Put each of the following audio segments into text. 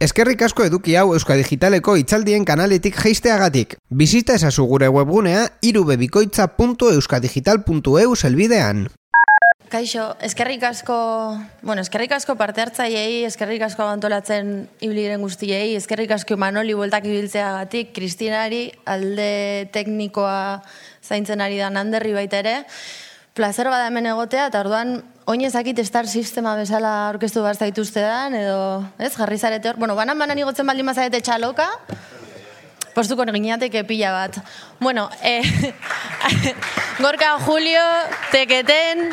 Eskerrik asko eduki hau Euska Digitaleko itzaldien kanaletik jeisteagatik. Bizita ezazu gure webgunea irubebikoitza.euskadigital.eu zelbidean. Kaixo, eskerrik asko, bueno, eskerrik asko parte hartzaiei, eskerrik asko abantolatzen ibiliren guztiei, eskerrik asko Manoli bueltak ibiltzeagatik, Kristinari alde teknikoa zaintzen ari da handerri baita ere. Plazer bada hemen egotea, eta orduan oin ezakit estar sistema bezala orkestu behar zaituzte dan, edo, ez, jarri zarete hor. Bueno, banan banan igotzen baldin mazarete txaloka, postuko gineateke pila bat. Bueno, eh, Gorka Julio, Teketen,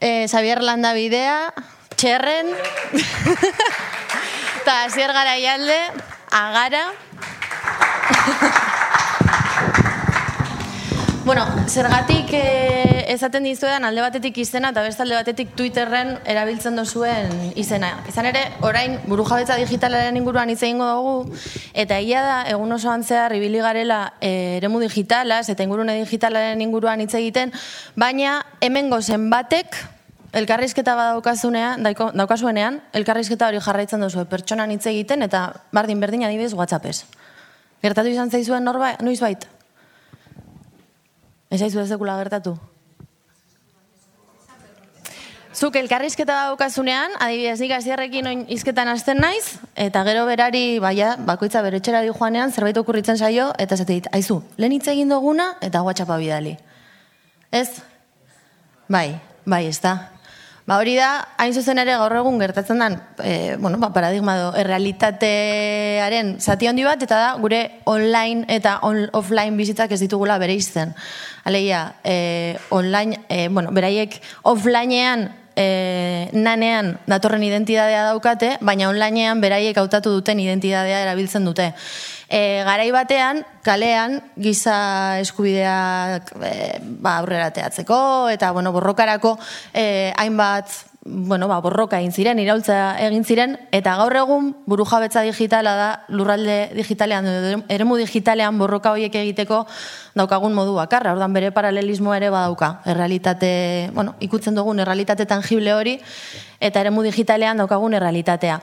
eh, Xavier Landa Bidea, Txerren, eta Asier Garaialde, Agara, Bueno, zergatik eh, esaten dizuetan alde batetik izena eta beste alde batetik Twitterren erabiltzen dozuen izena. Izan ere, orain burujabetza digitalaren inguruan hitz egingo dugu eta egia da egun osoan zehar ibili garela eh, eremu digitalaz eta ingurune digitalaren inguruan hitz egiten, baina hemengo zenbatek elkarrizketa badaukazunean, daukasuenean, elkarrizketa hori jarraitzen duzu pertsonan hitz egiten eta bardin berdin adibidez WhatsAppez. Gertatu izan zaizuen norba, noiz baita? Ez aizu ez dekula gertatu? Zuk elkarrizketa daukazunean, adibidez nik azierrekin oin izketan hasten naiz, eta gero berari, baia, bakoitza bere txera di joanean, zerbait okurritzen zaio, eta zate dit, aizu, lehen hitz egin duguna, eta guatxapa bidali. Ez? Bai, bai, ez da. Ba hori da, hain zuzen ere gaur egun gertatzen den, e, bueno, ba, paradigma do, errealitatearen zati handi bat, eta da, gure online eta offline bizitzak ez ditugula bere izten. Aleia, e, online, e, bueno, beraiek offlinean e, nanean datorren identidadea daukate, baina onlinean beraiek hautatu duten identidadea erabiltzen dute e, garai batean, kalean, giza eskubideak e, ba, aurrera teatzeko, eta bueno, borrokarako e, hainbat bueno, ba, borroka egin ziren, iraultza egin ziren, eta gaur egun buru jabetza digitala da, lurralde digitalean, eremu digitalean borroka horiek egiteko daukagun modu bakarra, ordan bere paralelismo ere badauka, errealitate, bueno, ikutzen dugun errealitate tangible hori, eta eremu digitalean daukagun errealitatea.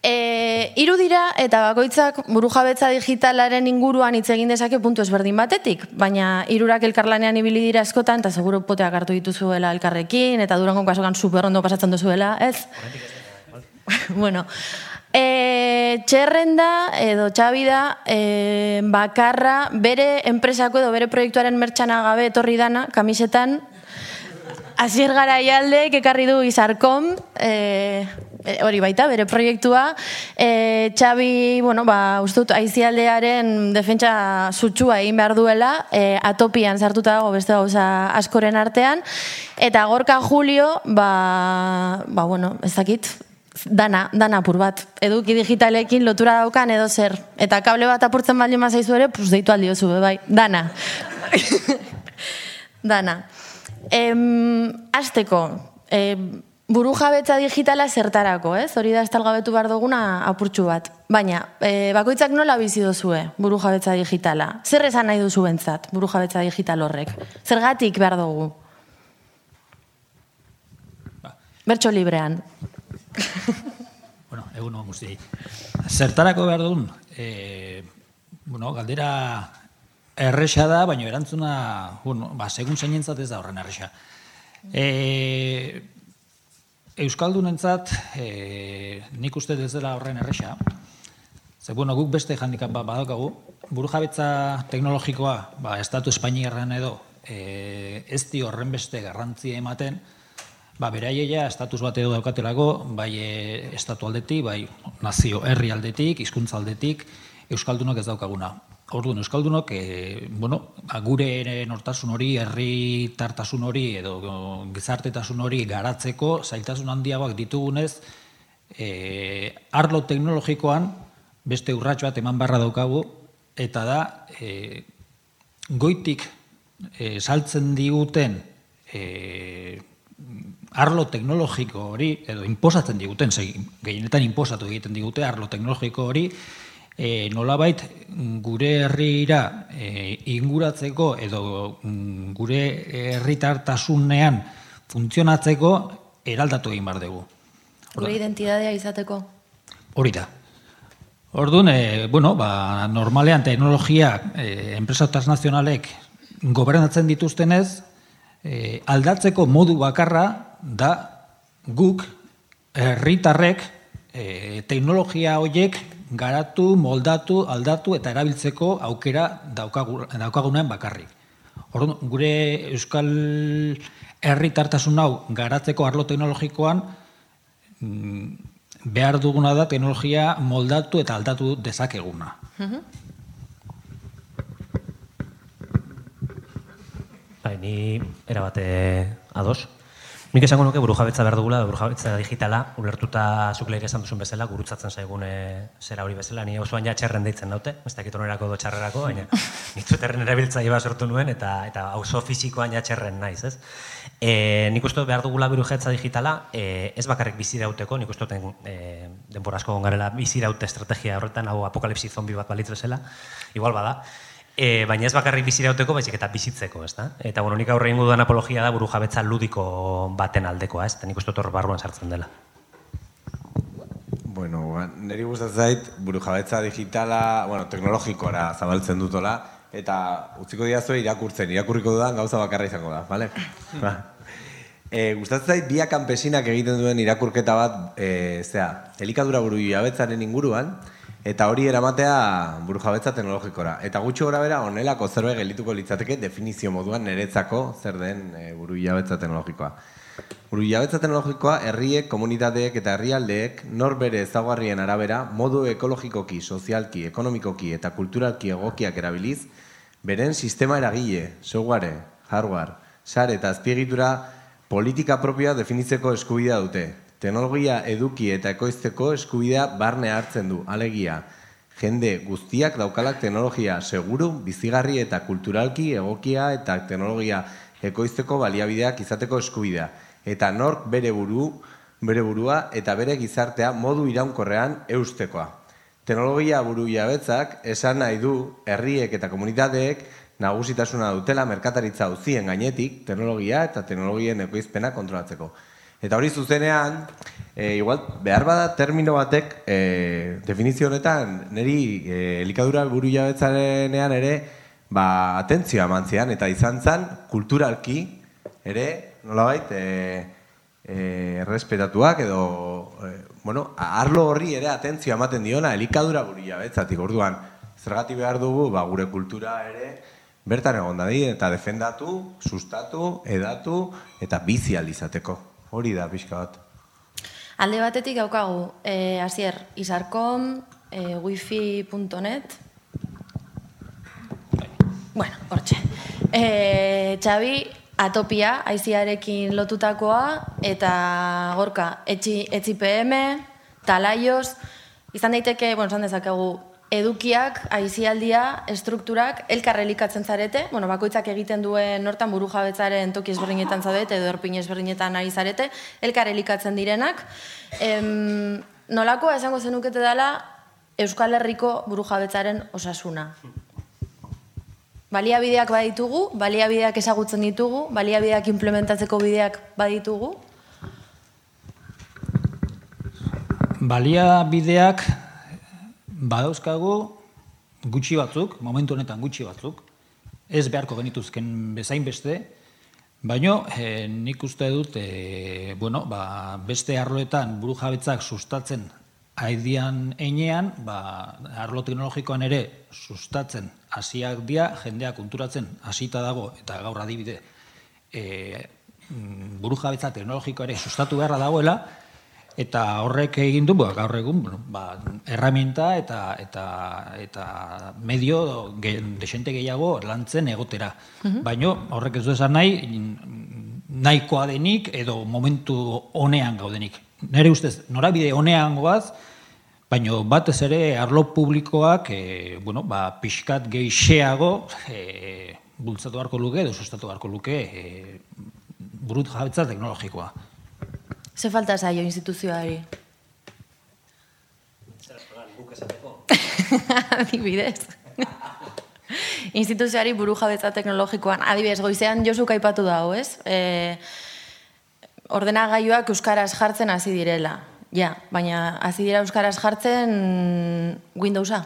E, iru dira eta bakoitzak burujabetza digitalaren inguruan hitz egin dezake puntu ezberdin batetik, baina irurak elkarlanean ibili dira askotan eta seguro poteak hartu dituzuela elkarrekin eta durango kasokan super ondo pasatzen duzuela, ez? bueno, e, txerrenda edo txabida e, bakarra bere enpresako edo bere proiektuaren mertxana gabe etorri dana, kamisetan, Azier gara ialde, kekarri du izarkom, e, hori baita, bere proiektua. E, Txabi, bueno, ba, ustut, aizialdearen defentsa zutxua egin behar duela, e, atopian sartuta dago beste gauza askoren artean. Eta gorka Julio, ba, ba bueno, ez dakit, dana, dana apur bat. Eduki digitalekin lotura daukan edo zer. Eta kable bat apurtzen baldin mazaizu ere, pues deitu aldi bai, dana. dana. Em, azteko, em, buru jabetza digitala zertarako, ez? Hori da estalgabetu behar duguna apurtxu bat. Baina, e, bakoitzak nola bizi duzue buru jabetza digitala? Zer esan nahi duzu bentzat buru jabetza digital horrek? Zergatik behar dugu? Ba. Bertxo librean. bueno, egun hon guzti. Zertarako behar dugun? E, bueno, galdera erresa da, baina erantzuna, bueno, ba, segun zeinentzat ez da horren erresa. E, Euskaldunentzat, e, nik uste ez dela horren erresa, ze, bueno, guk beste handikap bat badaukagu, buru jabetza teknologikoa, ba, estatu espainiarren edo, e, ez di horren beste garrantzia ematen, ba, beraieia estatus bat edo daukatelako, bai e, estatu aldetik, bai nazio herri aldetik, hizkuntza aldetik, Euskaldunok ez daukaguna. Orduan, Euskaldunok, e, bueno, ba, gure nortasun hori, herri tartasun hori, edo gizartetasun hori garatzeko, zailtasun handiagoak ditugunez, e, arlo teknologikoan, beste urratxo bat eman barra daukagu, eta da, e, goitik e, saltzen diguten e, arlo teknologiko hori, edo inposatzen diguten, gehienetan inposatu egiten digute arlo teknologiko hori, e, nolabait gure herrira e, inguratzeko edo mm, gure herritartasunean funtzionatzeko eraldatu egin bar dugu. Gure identitatea izateko. hori da. Orduan, e, bueno, ba, normalean teknologiak e, enpresa transnazionalek gobernatzen dituztenez, e, aldatzeko modu bakarra da guk herritarrek e, teknologia horiek garatu, moldatu, aldatu eta erabiltzeko aukera daukagu, daukagunean bakarrik. Orduan, gure euskal herritartasun hau garatzeko arlo teknologikoan mm, behar duguna da teknologia moldatu eta aldatu dezakeguna. Bai, ni erabate ados. Nik esango nuke buru jabetza behar dugula, buru jabetza digitala, ulertuta zuk lehik esan duzun bezala, gurutzatzen zaigun e, zera hori bezala, ni osoan ja txerren deitzen daute, ez dakit onerako do txarrerako, baina nitzut erren erabiltza iba sortu nuen, eta eta oso fizikoan ja txerren naiz, ez? E, nik uste behar dugula buru jabetza digitala, e, ez bakarrik bizirauteko, nik uste ten, e, denbora asko gongarela biziraute estrategia horretan, hau apokalipsi zombi bat balitz bezala, igual bada, E, baina ez bakarrik bizirauteko, baizik eta bizitzeko, ez da? Eta, bueno, nik aurre ingo duan apologia da buru jabetza ludiko baten aldekoa, ez? Eta nik uste barruan sartzen dela. Bueno, ba, niri gustatzen zait, buru jabetza digitala, bueno, teknologikora zabaltzen dutola, eta utziko diazue irakurtzen, irakurriko dudan gauza bakarra izango da, bale? ba. E, gustatzen zait, bia kanpesinak egiten duen irakurketa bat, e, zera, elikadura buru jabetzaren inguruan, Eta hori eramatea burujabetza teknologikora. Eta gutxi gora bera, onelako zerbait gelituko litzateke definizio moduan niretzako zer den e, buru teknologikoa. Buru teknologikoa herriek, komunitateek eta herrialdeek nor bere ezaguarrien arabera modu ekologikoki, sozialki, ekonomikoki eta kulturalki egokiak erabiliz, beren sistema eragile, software, hardware, sare eta azpiegitura politika propioa definitzeko eskubidea dute, teknologia eduki eta ekoizteko eskubidea barne hartzen du, alegia. Jende guztiak daukalak teknologia seguru, bizigarri eta kulturalki egokia eta teknologia ekoizteko baliabideak izateko eskubidea. Eta nork bere buru, bere burua eta bere gizartea modu iraunkorrean eustekoa. Teknologia buru jabetzak esan nahi du herriek eta komunitateek nagusitasuna dutela merkataritza uzien gainetik teknologia eta teknologien ekoizpena kontrolatzeko. Eta hori zuzenean, e, igual, behar bada termino batek e, definizio honetan, niri e, elikadura buru jabetzarenean ere, ba, atentzioa mantzian, eta izan zen, kulturalki, ere, nolabait, e, e, respetatuak edo, e, bueno, arlo horri ere atentzioa ematen diona, elikadura buru jabetzatik, orduan, zergati behar dugu, ba, gure kultura ere, bertan egon da eta defendatu, sustatu, edatu, eta bizi aldizateko. Hori da, pixka bat. Alde batetik daukagu, e, azier, izarkom, e, wifi.net, bueno, hortxe. E, Txabi, atopia, aiziarekin lotutakoa, eta gorka, etxi, etxi PM, talaios, izan daiteke, bueno, zan dezakegu, edukiak, aizialdia, estrukturak, elkarrelikatzen zarete, bueno, bakoitzak egiten duen nortan buru jabetzaren toki ezberdinetan zaudete, edo erpin ezberdinetan ari zarete, elkarrelikatzen direnak. Em, nolako esango zenukete dela Euskal Herriko buru jabetzaren osasuna? Baliabideak baditugu, baliabideak ezagutzen ditugu, baliabideak implementatzeko bideak baditugu? Baliabideak badauzkagu gutxi batzuk, momentu honetan gutxi batzuk, ez beharko genituzken bezain beste, baino e, nik uste dut e, bueno, ba, beste arloetan buru jabetzak sustatzen haidian einean, ba, arlo teknologikoan ere sustatzen hasiak dia, jendeak kunturatzen hasita dago, eta gaur adibide, e, buru jabetza teknologikoa ere sustatu beharra dagoela, eta horrek egin du ba, gaur egun ba, erraminta eta eta eta medio ge, desente gehiago lantzen egotera. Mm Baino horrek ez du esan nahi nahikoa denik edo momentu honean gaudenik. Nere ustez norabide honean goaz, baino batez ere arlo publikoak e, bueno, ba, pixkat geixeago e, bultzatu beharko luke edo sustatu beharko luke e, burut jabetza teknologikoa. Ze falta zaio instituzioari? Adibidez. instituzioari buru jabetza teknologikoan. Adibidez, goizean Josu kaipatu dago, ez? E, ordenagailuak euskaraz jartzen hasi direla. Ja, baina hasi dira euskaraz jartzen Windowsa.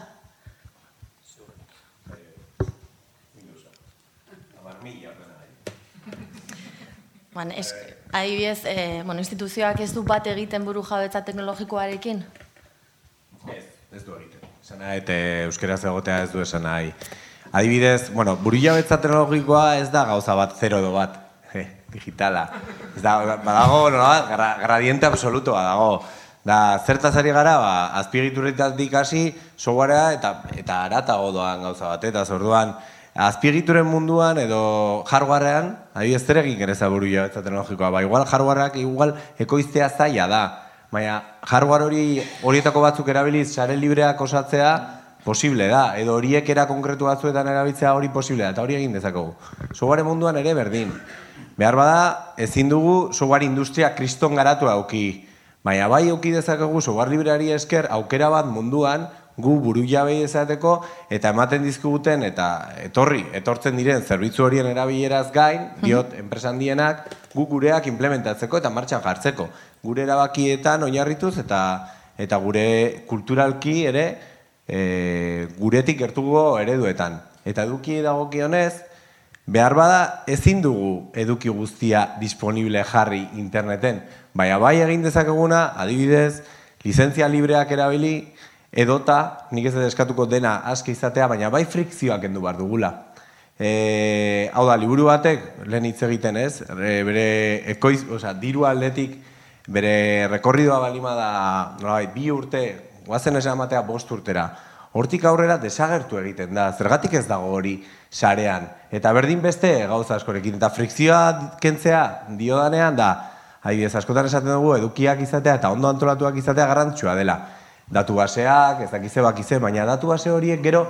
Ban, es, adibidez, eh, bueno, instituzioak ez du bat egiten buru jabetza teknologikoarekin? Ez, ez du egiten. Esan nahi, eta euskeraz egotea ez du esan nahi. Adibidez, bueno, buru jabetza teknologikoa ez da gauza bat, zero edo bat, eh, digitala. Ez da, badago, no, gra, gradiente absolutoa dago. Da, zertaz ari gara, ba, azpiegiturretatik hasi, softwarea eta, eta aratago doan gauza bat, eta zorduan, azpiegituren munduan edo hardwarean, adibidez zer egin gereza buru jabetza teknologikoa, ba, igual hardwareak igual ekoiztea zaila da, baina hardware hori horietako batzuk erabiliz sare libreak osatzea posible da, edo horiek era konkretu batzuetan erabiltzea hori posible da, eta hori egin dezakegu. Software munduan ere berdin. Behar bada, ezin dugu software industria kriston garatu auki. Baina bai auki dezakegu software libreari esker aukera bat munduan gu buru jabei ezateko eta ematen dizkiguten eta etorri, etortzen diren zerbitzu horien erabileraz gain, diot, enpresan dienak, gu gureak implementatzeko eta martxan jartzeko. Gure erabakietan oinarrituz eta eta gure kulturalki ere e, guretik gertuko ereduetan. Eta eduki dagokionez, behar bada ezin dugu eduki guztia disponible jarri interneten. Baina bai egin dezakeguna, adibidez, lizentzia libreak erabili, edota, nik ez eskatuko dena aski izatea, baina bai frikzioak endu behar dugula. E, hau da, liburu batek, lehen hitz egiten ez, bere ekoiz, oza, diru aldetik, bere rekorridoa balima da, nolabait, bi urte, guazen esan matea bost urtera, hortik aurrera desagertu egiten da, zergatik ez dago hori sarean. Eta berdin beste gauza askorekin, eta frikzioa kentzea diodanean da, adibidez, askotan esaten dugu, edukiak izatea eta ondo antolatuak izatea garrantzua dela datu baseak, ez dakize bakize, baina datu base horiek gero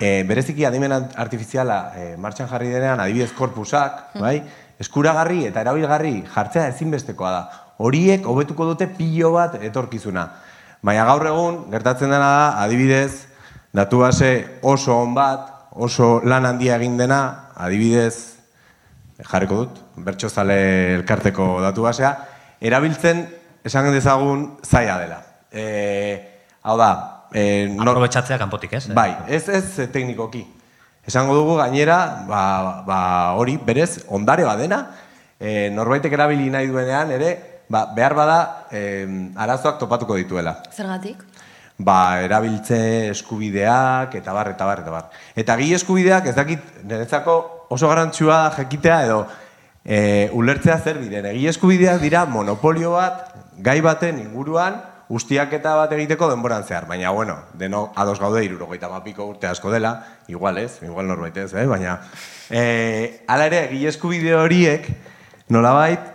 e, bereziki adimen artifiziala e, martxan jarri denean, adibidez korpusak, mm. bai? eskuragarri eta erabilgarri jartzea ezinbestekoa da. Horiek hobetuko dute pilo bat etorkizuna. Baina gaur egun, gertatzen dena da, adibidez, datu base oso on bat, oso lan handia egin dena, adibidez, jarriko dut, bertxozale elkarteko datu basea, erabiltzen esan dezagun zaila dela e, hau da... E, nor... Aprobetxatzea kanpotik, ez? Bai, ez ez teknikoki. Esango dugu gainera, ba, ba, hori, berez, ondare badena, e, norbaitek erabili nahi duenean, ere, ba, behar bada e, arazoak topatuko dituela. Zergatik? Ba, erabiltze eskubideak, eta bar, eta bar, eta bar. Eta gi eskubideak, ez dakit, niretzako oso garantzua jekitea edo, e, ulertzea zer diren. Egi eskubideak dira monopolio bat, gai baten inguruan, ustiaketa bat egiteko denboran zehar, baina, bueno, deno ados gaude irurogeita mapiko urte asko dela, igual ez, igual norbait ez, eh? baina, e, ala ere, gilesku bideo horiek, nolabait,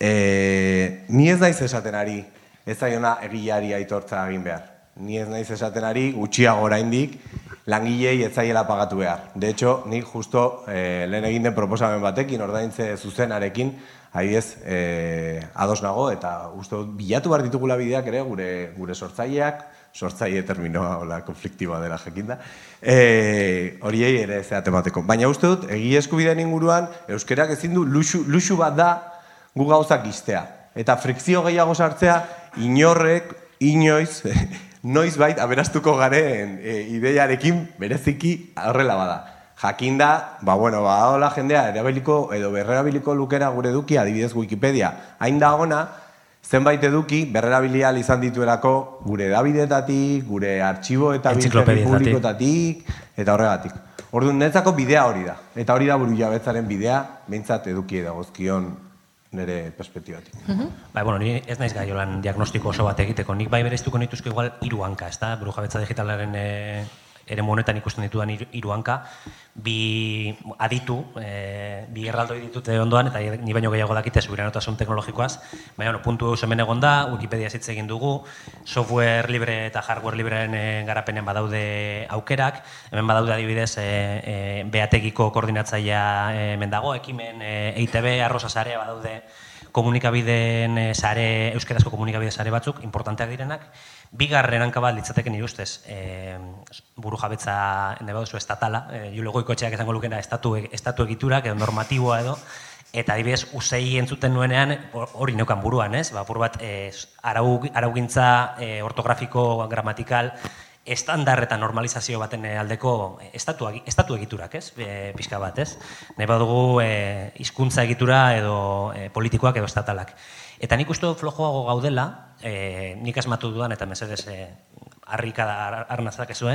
e, ni ez naiz esaten ari, ez zaiona egiari aitortza egin behar. Ni ez naiz esaten ari, gutxiago oraindik, langilei ez zaiela pagatu behar. De hecho, nik justo e, lehen egin den proposamen batekin, ordaintze zuzenarekin, Adibidez, e, ados nago eta uste bilatu behar ditugula bideak ere gure gure sortzaileak, sortzaile terminoa hola konfliktiboa dela jakinda. Eh, horiei ere zeate bateko. Baina uste dut egi eskubideen inguruan euskerak ezin du luxu, luxu bat da gu gauzak iztea. Eta frikzio gehiago sartzea inorrek inoiz noiz bait aberastuko garen e, ideiarekin bereziki horrela bada jakinda, ba, bueno, ba, hola jendea, erabiliko, edo berrerabiliko lukera gure eduki, adibidez Wikipedia, hain da ona, zenbait eduki, berrerabilia izan dituelako gure edabidetatik, gure artxibo eta publikotatik, eta horregatik. Orduan, netzako bidea hori da. Eta hori da buru jabetzaren bidea, behintzat eduki edagozkion nire perspektibatik. Mm Bai, bueno, ni ez naiz gaiolan diagnostiko oso bat egiteko. Nik bai bereztuko nituzko igual hiru hanka, ezta? Buru jabetza digitalaren e, ere honetan ikusten ditudan hiru hanka, bi aditu, e, bi erraldoi ditute ondoan, eta ni baino gehiago dakite subiranotasun teknologikoaz, baina bueno, puntu hemen egon da, Wikipedia hitz egin dugu, software libre eta hardware libreen e, garapenen badaude aukerak, hemen badaude adibidez e, e, beategiko koordinatzailea e, hemen dago, ekimen e, EITB, arroza sarea badaude komunikabideen e, sare, euskerazko komunikabide sare batzuk, importanteak direnak, Bigarren hanka bat litzateke nire ustez, e, buru jabetza nahi baduzu estatala, e, julego ikotxeak esango lukena estatu, estatu egiturak edo normatiboa edo, Eta adibidez, usei entzuten nuenean, hori neukan buruan, ez? Ba, bat, e, arau, araugintza e, ortografiko, gramatikal, estandar eta normalizazio baten aldeko estatu, estatu egiturak, ez? E, pixka bat, ez? Nahi badugu e, hizkuntza egitura edo e, politikoak edo estatalak. Eta nik uste flojoago gaudela, e, nik asmatu dudan, eta mesedez e, harrika da arnazak ezue,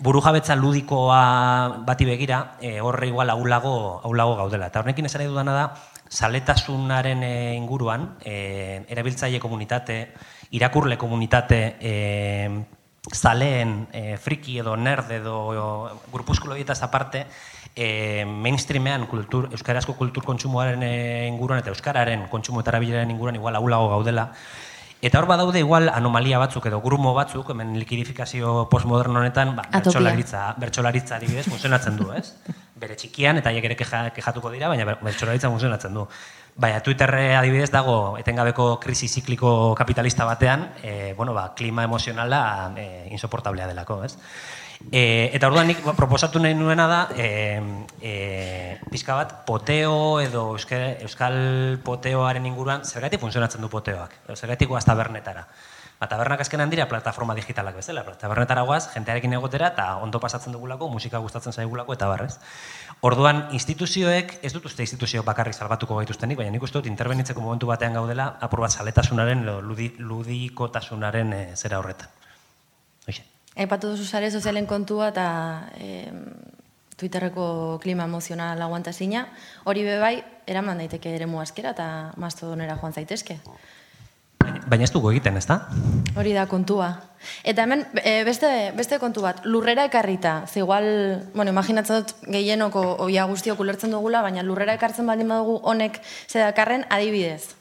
buru jabetza ludikoa bati begira, e, horre igual aulago, aulago gaudela. Eta horrekin esan dudana da, saletasunaren inguruan, e, erabiltzaile komunitate, irakurle komunitate, e, zaleen e, friki edo nerd edo grupuzkulo dietaz aparte, e, mainstreamean kultur, euskarazko kultur kontsumoaren e, inguruan eta euskararen kontsumo eta erabilaren inguruan igual aulago gaudela. Eta hor badaude igual anomalia batzuk edo grumo batzuk, hemen likidifikazio postmoderno honetan, ba, bertxolaritza, bertxolaritza adibidez, funtzionatzen du, ez? Bere txikian, eta hiek ere kejatuko dira, baina bertxolaritza funtzionatzen du. Baina Twitter adibidez dago etengabeko krisi zikliko kapitalista batean, e, bueno, ba, klima emozionala e, insoportablea delako, ez? E, eta orduan nik proposatu nahi nuena da, e, e, pizka bat, poteo edo euskal, euskal poteoaren inguruan, zergatik funtzionatzen du poteoak, zergatik guaz tabernetara. Ba, tabernak azkenan dira plataforma digitalak bezala, tabernetara guaz, jentearekin egotera eta ondo pasatzen dugulako, musika gustatzen zaigulako eta barrez. Orduan, instituzioek, ez dut uste instituzio bakarrik salbatuko gaituztenik, baina nik uste dut intervenitzeko momentu batean gaudela, apur bat saletasunaren, ludi, ludikotasunaren e, zera horretan. Aipatu duzu sare sozialen kontua eta e, Twitterreko klima emozional aguantazina, hori bebai, eraman daiteke ere muazkera eta mastodonera joan zaitezke. Baina ez dugu egiten, ez da? Hori da kontua. Eta hemen, e, beste, beste kontu bat, lurrera ekarrita, ze igual, bueno, imaginatzen dut gehienoko oia guztiok ulertzen dugula, baina lurrera ekartzen baldin badugu honek zedakarren adibidez.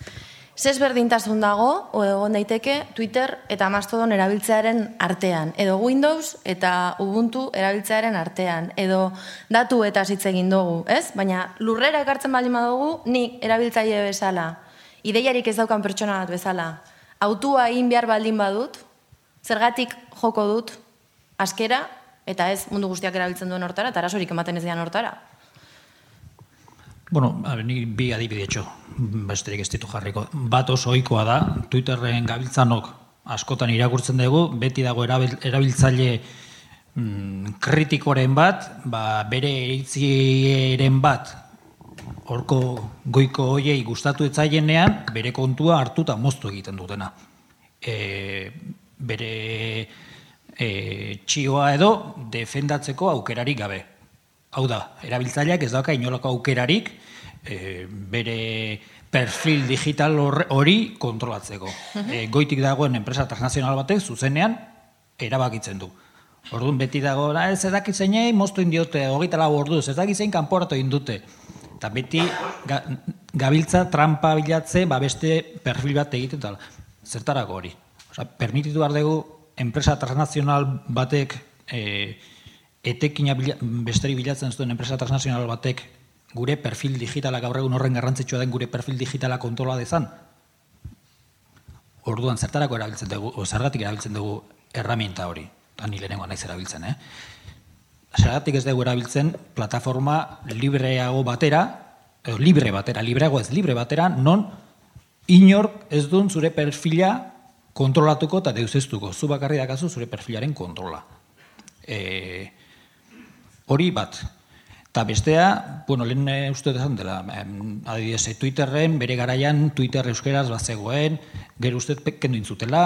Zez berdintasun dago, o egon daiteke, Twitter eta Mastodon erabiltzearen artean, edo Windows eta Ubuntu erabiltzearen artean, edo datu eta hitz egin dugu, ez? Baina lurrera ekartzen baldin badugu, ni erabiltzaile bezala, ideiarik ez daukan pertsona bat bezala, autua egin behar baldin badut, zergatik joko dut, askera, eta ez mundu guztiak erabiltzen duen hortara, eta arazorik ematen ez dian hortara. Bueno, a ver, ni bi adibide etxo, besterik ez ditu jarriko. Bat oso ohikoa da, Twitterren gabiltzanok askotan irakurtzen dugu, beti dago erabiltzaile mm, kritikoren bat, ba, bere eritzieren bat horko goiko hoiei gustatu etzaienean, bere kontua hartuta moztu egiten dutena. E, bere e, txioa edo defendatzeko aukerarik gabe. Hau da, erabiltzaileak ez dauka inolako aukerarik e, bere perfil digital hori kontrolatzeko. E, goitik dagoen enpresa transnazional batek zuzenean erabakitzen du. Orduan beti dago, ez edakitzenei moztu indiote, hogeita lau orduz, ez dakitzein kanporatu indute. Eta beti gabiltza trampa bilatze ba beste perfil bat egiten tal. Zertarako hori. Osea, permititu behar dugu enpresa transnazional batek e, etekina bila, besteri bilatzen zuen enpresa transnazional batek gure perfil digitala gaur egun horren garrantzitsua den gure perfil digitala kontrola dezan. Orduan zertarako erabiltzen dugu, o zergatik erabiltzen dugu herramienta hori. Ta ni lehenengo naiz erabiltzen, eh? zergatik ez dugu erabiltzen plataforma libreago batera, edo libre batera, libreago ez libre batera, non inork ez duen zure perfila kontrolatuko eta deuzeztuko. Zu bakarri dakazu zure perfilaren kontrola. E, hori bat. Eta bestea, bueno, lehen e, uste dezan dela, adibidez, e, Twitterren, bere garaian, Twitter euskeraz bat zegoen, gero uste kendu intzutela,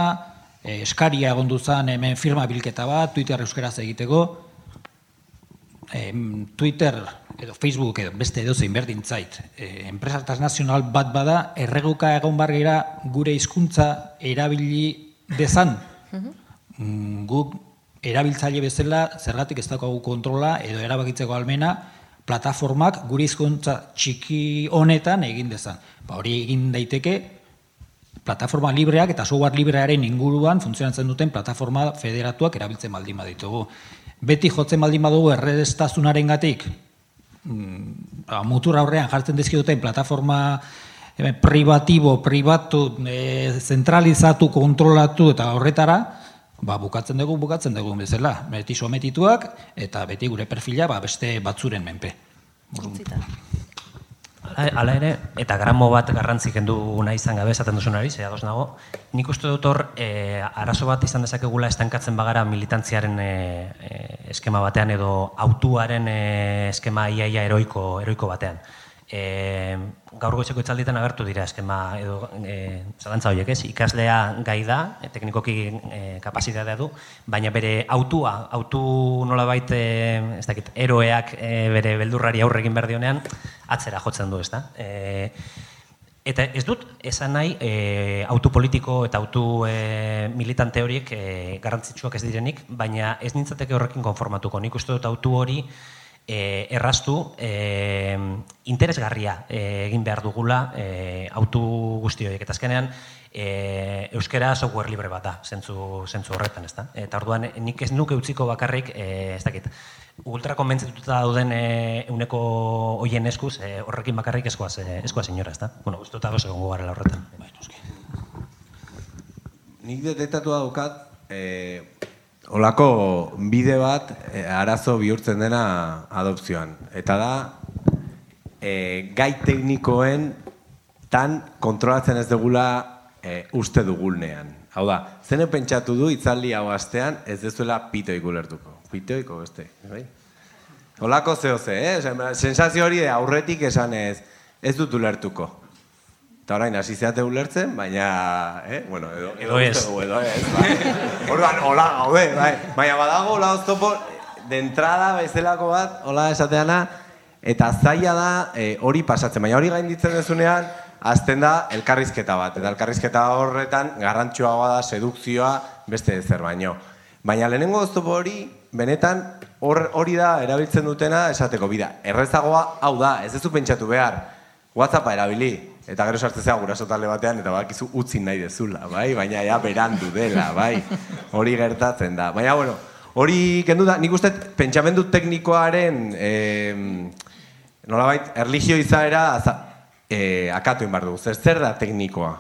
e, eskaria egon hemen firma bilketa bat, Twitter euskeraz egiteko, Twitter edo Facebook edo beste edo zein berdin zait, e, enpresa transnazional bat bada, erreguka egon bargira gure hizkuntza erabili dezan. Mm, guk erabiltzaile bezala zergatik ez daukagu kontrola edo erabakitzeko almena plataformak gure hizkuntza txiki honetan egin dezan. Ba, hori egin daiteke plataforma libreak eta software librearen inguruan funtzionatzen duten plataforma federatuak erabiltzen baldin baditugu beti jotzen baldin badugu erredestazunaren gatik, mm, ba, mutur aurrean jartzen dizkiduten plataforma e, privatibo, privatu, e, zentralizatu, kontrolatu eta horretara, ba, bukatzen dugu, bukatzen dugu bezala. Beti sometituak eta beti gure perfila ba, beste batzuren menpe. Hala hala ere, eta gramo bat garrantzi kendu nahi izan gabe esaten duzunari, ze ados nago, nik uste dut hor, e, arazo bat izan dezakegula estankatzen bagara militantziaren e, e, eskema batean edo autuaren e, eskema iaia eroiko, eroiko batean. E, gaur goizeko itzaldietan agertu dira eskema edo e, zalantza horiek ez, ikaslea gai da, e, teknikoki e, kapasitatea du, baina bere autua, autu nolabait, e, ez dakit, eroeak e, bere beldurrari aurre egin behar dionean, atzera jotzen du, ez da. E, Eta ez dut esan nahi e, autu politiko eta autu e, militante horiek e, garrantzitsuak ez direnik, baina ez nintzateke horrekin konformatuko. Nik uste dut autu hori e, erraztu e, interesgarria e, egin behar dugula e, autu guzti horiek. Eta azkenean, e, euskera software libre bat da, zentzu, zentzu horretan, ez da? Eta orduan, nik ez nuke utziko bakarrik, e, ez dakit, ultra konbentzituta dauden e, uneko hoien eskuz, e, horrekin bakarrik eskoaz, e, eskoaz inora, ez da? Bueno, uste dut ados egongo garela horretan. Bai. Nik detektatu daukat, e, olako bide bat e, arazo bihurtzen dena adopzioan. Eta da, e, gai teknikoen tan kontrolatzen ez dugula e, uste dugulnean. Hau da, zene pentsatu du itzaldi hau astean ez dezuela pitoik ulertuko. Pitoiko beste, bai? Olako zeo ze, eh? Sensazio hori de aurretik esan ez, ez dut ulertuko. Eta orain hasi zeate ulertzen, baina, eh, bueno, edo, Edo ez. edo ez, bai. Orduan, hola, gaude, bai. Baina badago, hola oztopo, de entrada bezalako bat, hola esateana, eta zaila da eh, hori pasatzen. Baina hori gainditzen dezunean, azten da elkarrizketa bat. Eta elkarrizketa horretan, garrantzioagoa da, sedukzioa, beste ezer baino. Baina lehenengo oztopo hori, benetan, hor- hori da erabiltzen dutena esateko bida. Errezagoa, hau da, ez duzu pentsatu behar, WhatsAppa erabili, eta gero sartzen zea guraso talde batean, eta bakizu utzi nahi dezula, bai? Baina ja berandu dela, bai? Hori gertatzen da. Baina, bueno, hori kendu da, nik uste pentsamendu teknikoaren, eh, nolabait, erligio izaera aza, eh, akatu behar dugu. Zer, zer da teknikoa?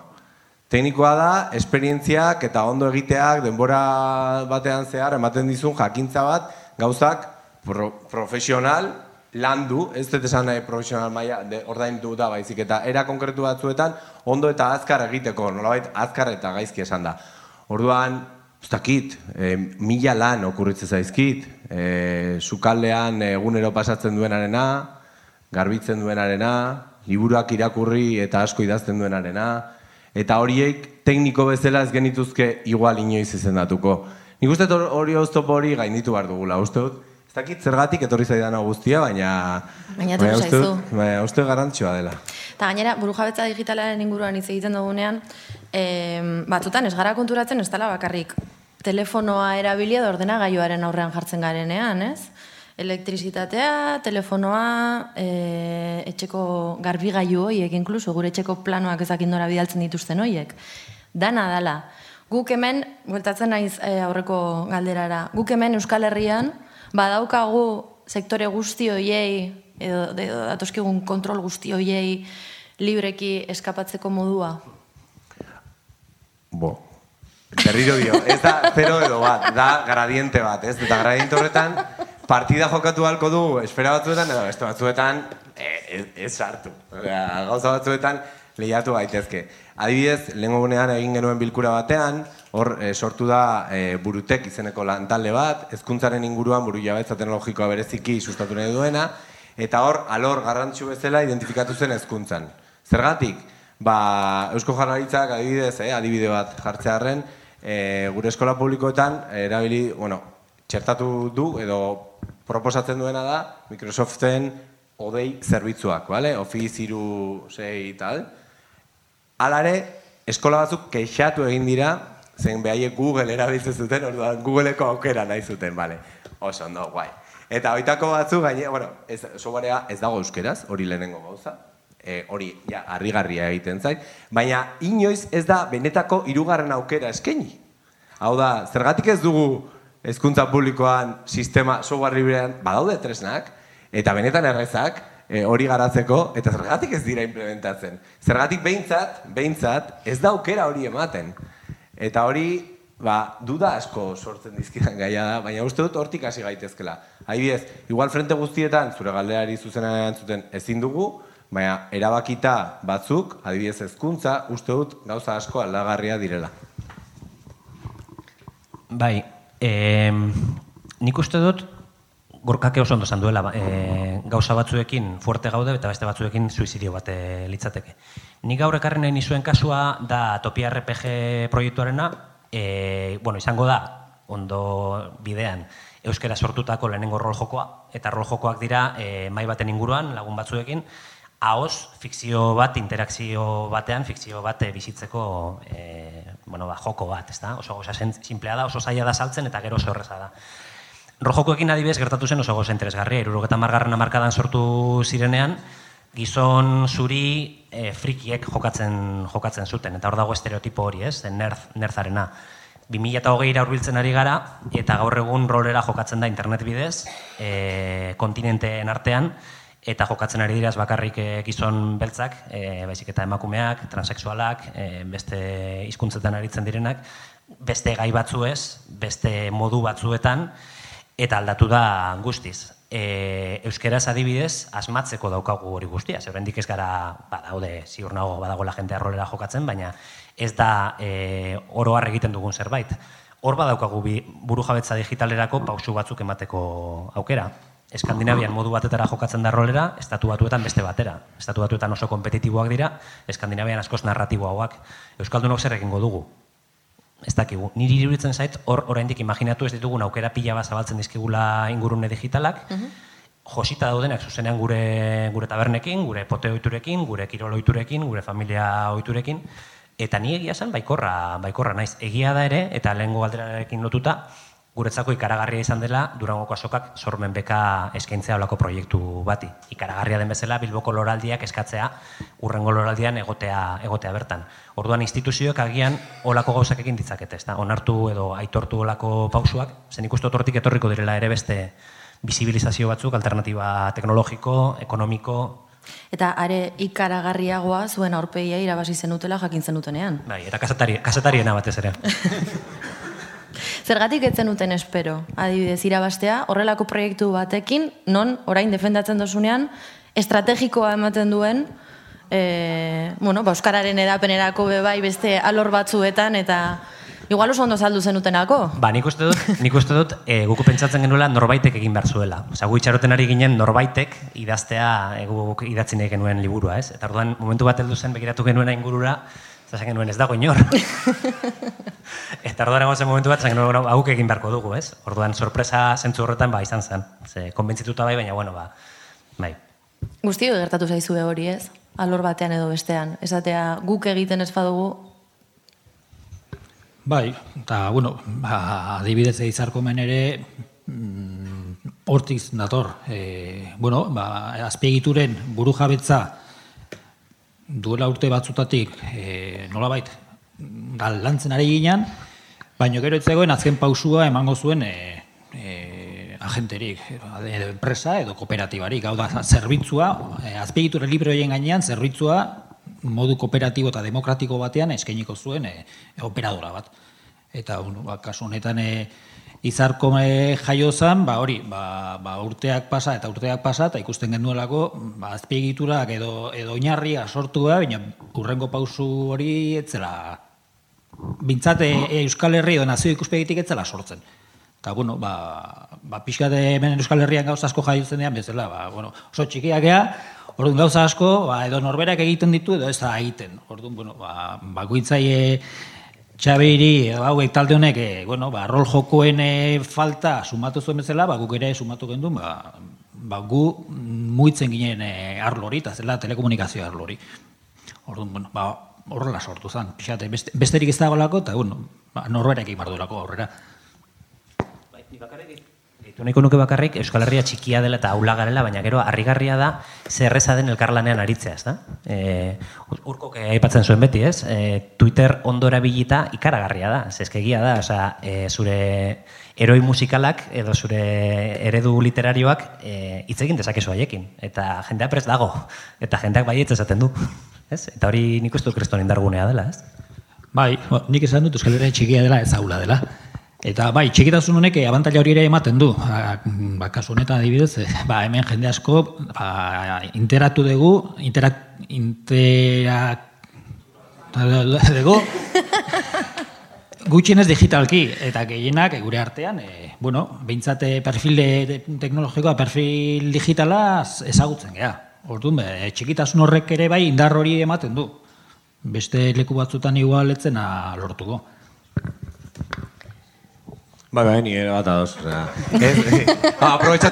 Teknikoa da, esperientziak eta ondo egiteak denbora batean zehar ematen dizun jakintza bat, gauzak pro, profesional, landu, ez dut esan nahi profesional maila, ordaindu da baizik, eta era konkretu batzuetan ondo eta azkar egiteko, nolabait azkar eta gaizki esan da. Orduan, ez dakit, e, mila lan okurritzen zaizkit, e, sukaldean egunero pasatzen duenarena, garbitzen duenarena, liburuak irakurri eta asko idazten duenarena, eta horiek tekniko bezala ez genituzke igual inoiz izendatuko. Nik uste hori oztopo hori gainditu behar dugula, uste dut. Ez dakit zergatik etorri zaidana guztia, baina... Baina etorri zaizu. Baina uste dut garrantzitsua dela. Eta gainera, burujabetza digitalaren inguruan hitz egiten dugunean, em, batzutan ez gara konturatzen ez dela bakarrik telefonoa erabili edo ordenagailuaren aurrean jartzen garenean, ez? Elektrizitatea, telefonoa, e, etxeko garbigailu horiek, inkluso gure etxeko planoak ezakin nora bidaltzen dituzten horiek. Dana dala. Guk hemen, bueltatzen naiz e, aurreko galderara, guk hemen Euskal Herrian, badaukagu sektore guzti hoiei, edo, edo datoskigun kontrol guzti hoiei libreki eskapatzeko modua. Bo. Berriro dio, ez da zero edo bat, da gradiente bat, ez? Eta gradiente horretan, partida jokatu halko du, espera batzuetan, edo beste batzuetan, eh, ez, ez. Osea, gauza batzuetan, lehiatu gaitezke. Adibidez, lehen gunean egin genuen bilkura batean, hor eh, sortu da eh, burutek izeneko lantalde bat, hezkuntzaren inguruan buru jabetza teknologikoa bereziki sustatu nahi duena, eta hor, alor garrantzu bezala identifikatu zen hezkuntzan. Zergatik? Ba, Eusko Jaurlaritzak adibidez, eh, adibide bat jartzearren, eh, gure eskola publikoetan erabili, bueno, txertatu du edo proposatzen duena da Microsoften odei zerbitzuak, vale? Office 3, y tal. Alare, eskola batzuk keixatu egin dira, zen behaiek Google erabiltzen zuten, orduan Googleko aukera nahi zuten, bale. Oso ondo, guai. Eta hoitako batzu gaine, bueno, ez, softwarea ez dago euskeraz, hori lehenengo gauza. E, hori, ja, harrigarria egiten zait. Baina, inoiz ez da benetako hirugarren aukera eskaini. Hau da, zergatik ez dugu hezkuntza publikoan sistema software librean badaude tresnak, eta benetan errezak, e, hori garatzeko, eta zergatik ez dira implementatzen. Zergatik behintzat, behintzat, ez da aukera hori ematen. Eta hori, ba, duda asko sortzen dizkidan gaia da, baina uste dut hortik hasi gaitezkela. Adibidez, igual frente guztietan, zure galderari zuzena entzuten ezin dugu, Baina, erabakita batzuk, adibidez hezkuntza, uste dut gauza asko aldagarria direla. Bai, e, nik uste dut gorkake oso ondo esan duela, ba, e, gauza batzuekin fuerte gaude eta beste batzuekin suizidio bat e, litzateke. Nik gaur ekarri nahi nizuen kasua da Topia RPG proiektuarena, e, bueno, izango da, ondo bidean, euskera sortutako lehenengo rol jokoa, eta rol jokoak dira e, mai baten inguruan, lagun batzuekin, Ahoz, fikzio bat, interakzio batean, fikzio bat e, bizitzeko e, bueno, ba, joko bat, ezta? Oso goza simplea da, oso zaila da saltzen eta gero oso horreza da. Rojokoekin adibidez gertatu zen oso goza interesgarria, irurogeta margarren amarkadan sortu zirenean, gizon zuri e, frikiek jokatzen, jokatzen zuten, eta hor dago estereotipo hori, ez? Nerd, nerdzarena. 2008 urbiltzen ari gara, eta gaur egun rolera jokatzen da internet bidez, e, kontinenteen artean, eta jokatzen ari dira bakarrik e, gizon beltzak, e, baizik eta emakumeak, transexualak, e, beste hizkuntzetan aritzen direnak, beste gai batzuez, beste modu batzuetan, eta aldatu da guztiz. E, euskeraz adibidez, asmatzeko daukagu hori guztia, zeurendik ez gara, badaude, ziur nago, badago la jentea rolera jokatzen, baina ez da e, oro egiten dugun zerbait. Hor badaukagu bi, buru jabetza digitalerako pausu batzuk emateko aukera. Eskandinavian modu batetara jokatzen da rolera, estatu batuetan beste batera. Estatu batuetan oso kompetitiboak dira, Eskandinavian askoz narratiboagoak. Euskaldunok zer egingo dugu? Ez dakigu. Niri iruditzen zait, hor oraindik imaginatu ez ditugun aukera pila bat zabaltzen dizkigula ingurune digitalak, josita daudenak zuzenean gure gure tabernekin, gure pote ohiturekin, gure kirol ohiturekin, gure familia ohiturekin eta ni egia zen baikorra, baikorra naiz. Egia da ere eta lehengo galderarekin lotuta, guretzako ikaragarria izan dela Durangoko asokak sormen beka eskaintzea olako proiektu bati. Ikaragarria den bezala Bilboko loraldiak eskatzea urrengo loraldian egotea egotea bertan. Orduan instituzioek agian olako gauzak egin ditzakete, ezta? Onartu edo aitortu olako pausuak, zen ikustu otortik etorriko direla ere beste bizibilizazio batzuk, alternatiba teknologiko, ekonomiko, Eta are ikaragarriagoa zuen aurpegia irabasi zenutela jakin zenutenean. Bai, eta kasatari, kasatariena batez ere. Zergatik etzen duten espero, adibidez, irabastea, horrelako proiektu batekin, non, orain defendatzen dozunean, estrategikoa ematen duen, e, bueno, ba, Euskararen edapenerako bebai beste alor batzuetan, eta igual oso ondo saldu zenutenako. Ba, nik uste dut, nik uste dut e, guku pentsatzen genuela norbaitek egin behar zuela. Osa, gu itxaroten ari ginen norbaitek idaztea e, guk idatzen genuen liburua, ez? Eta orduan, momentu bat heldu zen begiratu genuena ingurura, Zasak genuen ez dago inor. eta orduan egon zen momentu bat, zasak genuen hauk egin beharko dugu, ez? Orduan sorpresa zentzu horretan ba izan zen. Ze, konbentzituta bai, baina bueno, ba, bai. Guztio gertatu zaizu hori ez? Alor batean edo bestean. Esatea guk egiten ez badugu... Bai, eta, bueno, ba, adibidez izarko men ere, mm, hortiz dator. E, bueno, ba, azpiegituren buru jabetza, duela urte batzutatik e, nolabait lantzen ari ginen, baino gero etzegoen azken pausua emango zuen e, e, agenterik, edo enpresa edo kooperatibarik, hau da, zerbitzua, e, azpiegiture libre horien gainean, zerbitzua modu kooperatibo eta demokratiko batean eskainiko zuen e, operadora bat. Eta, bueno, ba, kasu honetan, e, izarko e, jaio zen, ba, hori, ba, ba, urteak pasa eta urteak pasa, eta ikusten genuelako, ba, azpiegiturak edo, edo oinarria sortu da, baina urrengo pausu hori etzela, bintzate e, Euskal Herri edo nazio ikuspegitik etzela sortzen. Eta, bueno, ba, ba pixkate hemen Euskal Herrian gauza asko jaiotzen dian bezala, ba, bueno, oso txikiak ea, Orduan gauza asko, ba, edo norberak egiten ditu, edo ez da egiten. Orduan, bueno, ba, bakoitzaile Txabiri, hauek talde honek, e, bueno, ba, rol jokoen e, falta sumatu zuen bezala, ba, guk ere sumatu gendu, ba, ba, gu muitzen ginen e, arlori, eta zela telekomunikazio arlori. Orduan, bueno, ba, horrela sortu zen. Pixate, beste, besterik ez dagoelako, eta, bueno, ba, norberak ikmardurako aurrera. Bai, Gehitu nahiko nuke bakarrik Euskal Herria txikia dela eta aula garela, baina gero harrigarria da zerreza den elkarlanean aritzea, ez da? E, urko aipatzen zuen beti, ez? E, Twitter ondo erabilita ikaragarria da, zezkegia da, osea, e, zure eroi musikalak edo zure eredu literarioak e, hitz egin dezakezu haiekin, eta jendea prest dago, eta jendeak baietz esaten du, ez? Eta hori nik uste kriston indargunea dela, ez? Bai, nik esan dut Euskal Herria txikia dela ez aula dela. Eta bai, txikitasun honek eh, abantaila hori ere ematen du. Ba, ba, kasu honetan adibidez, eh, ba, hemen jende asko ba, interatu dugu, interak, interak, dugu, gutxienez digitalki, eta gehienak gure artean, e, bueno, behintzate perfil teknologikoa, perfil digitala ezagutzen gea. Orduan, be, txikitasun horrek ere bai indar hori ematen du. Beste leku batzutan igual etzena lortuko. Bai, bai, nire bat ados. osea. Ez,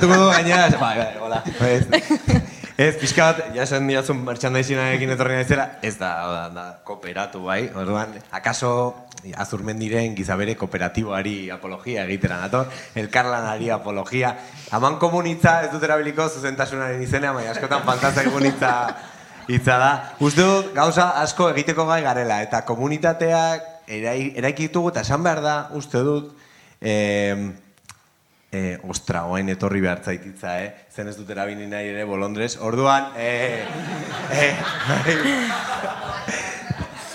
du gaina, bai, bai, hola. Ez, ez pixka bat, ja esan diatzun merchandisinarekin etorri naizela, ez da, da, da, kooperatu, bai. Orduan, akaso azurmendiren gizabere kooperatiboari apologia egitera nator, elkarlanari apologia. Haman komunitza ez dut erabiliko zuzentasunaren izena, baina askotan faltatzen komunitza hitza da. Uste dut, gauza asko egiteko gai garela, eta komunitateak erai- eraiki ditugu, eta esan behar da, uste dut, eh, eh, ostra, oain etorri behar zaititza, eh? Zen ez dut erabili nahi ere bolondrez. Orduan, eh, eh,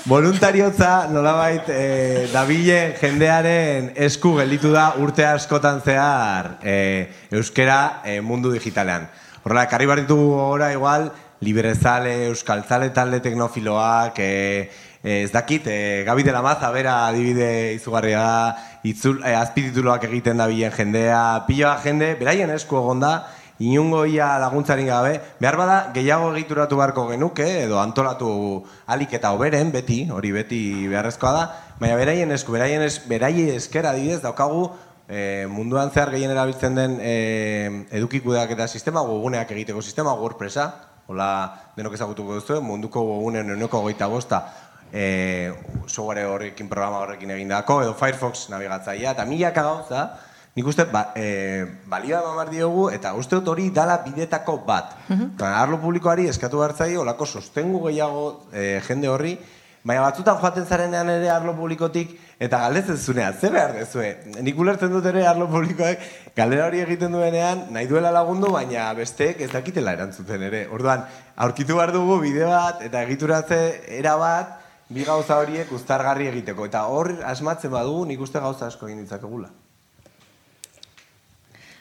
Voluntariotza nolabait eh, dabile jendearen esku gelditu da urte askotan zehar eh, euskera eh, mundu digitalean. Horrela, ekarri behar ditugu gora igual, liberezale, euskaltzale talde teknofiloak, eh, ez dakit, eh, Gabi de Maza, bera adibide izugarria da, itzul, eh, azpitituloak egiten da bilen jendea, piloa jende, beraien esku egon da, inungo ia laguntzarik gabe, behar bada gehiago egituratu beharko genuke, edo antolatu alik eta oberen, beti, hori beti beharrezkoa da, baina beraien esku, beraien, es, beraien eskera adibidez daukagu e, munduan zehar gehien erabiltzen den e, eduki kudeaketa sistema, goguneak egiteko sistema, WordPressa, hola denok ezagutuko duzu, munduko gogunen euneko goita bosta, e, software horrekin, programa horrekin egindako, edo Firefox nabigatzailea, eta milaka gauza, nik uste ba, e, balioa eman diogu, eta uste dut hori dala bidetako bat. Eta arlo publikoari eskatu behar zaio, olako sostengu gehiago e, jende horri, baina batzutan joaten zarenean ere arlo publikotik, eta galdetzen zunean, ze behar dezue? Nik ulertzen dut ere arlo publikoek galdera hori egiten duenean, nahi duela lagundu, baina besteek ez dakitela erantzuten ere. Orduan, aurkitu behar dugu bide bat, eta egituratze era bat, bi gauza horiek uztargarri egiteko. Eta hor asmatzen badugu, nik uste gauza asko egin ditzakegula.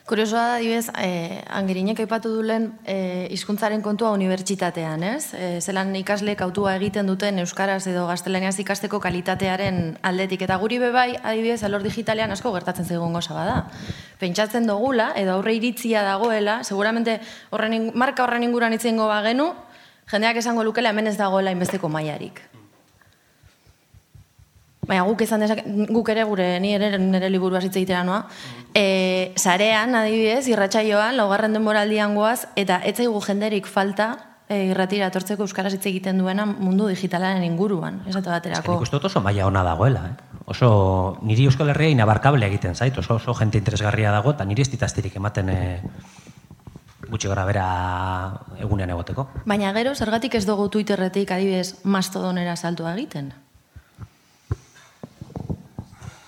Kuriosoa da, dibez, eh, angerinek aipatu dulen eh, hizkuntzaren kontua unibertsitatean, ez? Eh, zelan ikasleek autua egiten duten euskaraz edo gaztelaniaz ikasteko kalitatearen aldetik. Eta guri bebai, adibidez, alor digitalean asko gertatzen zaigun goza bada. Pentsatzen dugula, edo aurre iritzia dagoela, seguramente horren, marka horren inguruan itzengo bagenu, jendeak esango lukela hemen ez dagoela inbesteko mailarik. Baina guk izan dezak, guk ere gure, ni ere nire liburu hitz egitera noa. E, sarean, adibidez, irratsaioan laugarren denboraldian goaz, eta ez zaigu jenderik falta e, irratira etortzeko euskaraz hitz egiten duena mundu digitalaren inguruan, esate baterako. uste dut oso maila ona dagoela, eh? Oso, niri Euskal Herria inabarkable egiten zait, oso, oso jente interesgarria dago, eta niri ez ditaztirik ematen eh, gutxi gara bera egunean egoteko. Baina gero, zergatik ez dugu Twitterretik adibidez mastodonera saltua egiten?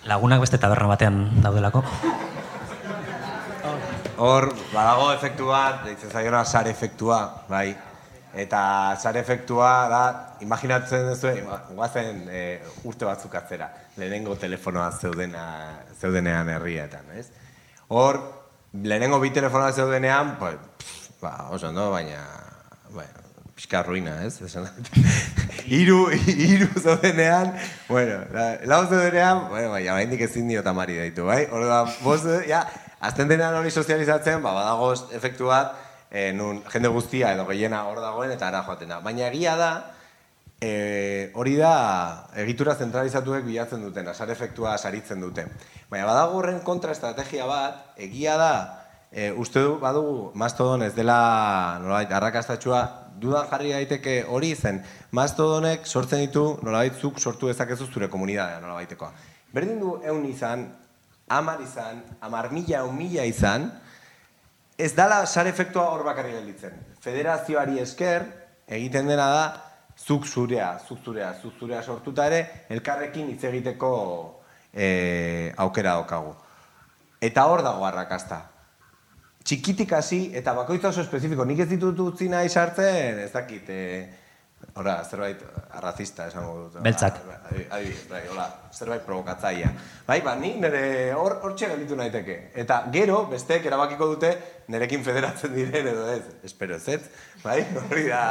Lagunak beste taberna batean daudelako. Hor, badago efektu bat, deitzen zaiona sare efektua, bai. Eta sare efektua da, imaginatzen duzu, guazen e, urte batzuk atzera, lehenengo telefonoa zeudena, zeudenean herrietan, ez? Hor, lehenengo bi telefonoa zeudenean, pues, pff, ba, oso ondo, baina, bueno, pixka ruina, ez? Esan dut. Iru, iru zeudenean, bueno, la, lau zeudenean, bueno, baina, baindik ezin dio tamari daitu, bai? Orduan, bost, ja, azten denean hori sozializatzen, ba, badago efektu bat, e, nun jende guztia edo gehiena hor dagoen eta ara joaten da. Baina egia da, e, hori da egitura zentralizatuek bilatzen duten, asar efektua saritzen dute. Baina badago horren kontra estrategia bat, egia da, e, uste du badugu Mastodon ez dela nolabait arrakastatxua dudan jarri daiteke hori zen Mastodonek sortzen ditu nolabait zuk sortu dezakezu zure komunitatea nolabaitekoa. Berdin du eun izan, amar izan, amar mila, eun mila izan, ez dala sare efektua hor bakarri gelditzen. Federazioari esker egiten dena da zuk zurea, zuk zurea, zuk zurea sortuta ere elkarrekin hitz egiteko e, aukera daukagu. Eta hor dago arrakasta. Txikitik hasi eta bakoitza oso espezifiko. Nik ez ditut utzi nahi sartzen, ez dakit, e, Ora, zerbait arrazista esango dut. Beltzak. Adi- Adibidez, bai, hola, zerbait provokatzaia. Bai, ba, ni nire hor hortxe gelditu naiteke. Eta gero, besteek erabakiko dute nerekin federatzen diren edo ez. Espero ez? Bai, hori da,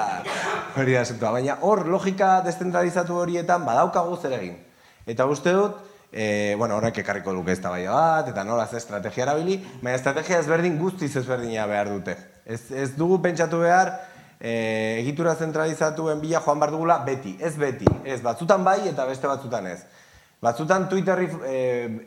hori da asuntoa. Baina hor, logika descentralizatu horietan badaukagu zer egin. Eta uste dut, e, bueno, horrek ekarriko luke ez bat, eta nola ze estrategia erabili, baina estrategia ezberdin guztiz ezberdina behar dute. Ez, ez dugu pentsatu behar, e, egitura zentralizatuen bila joan behar dugula beti, ez beti, ez batzutan bai eta beste batzutan ez. Batzutan Twitterri e,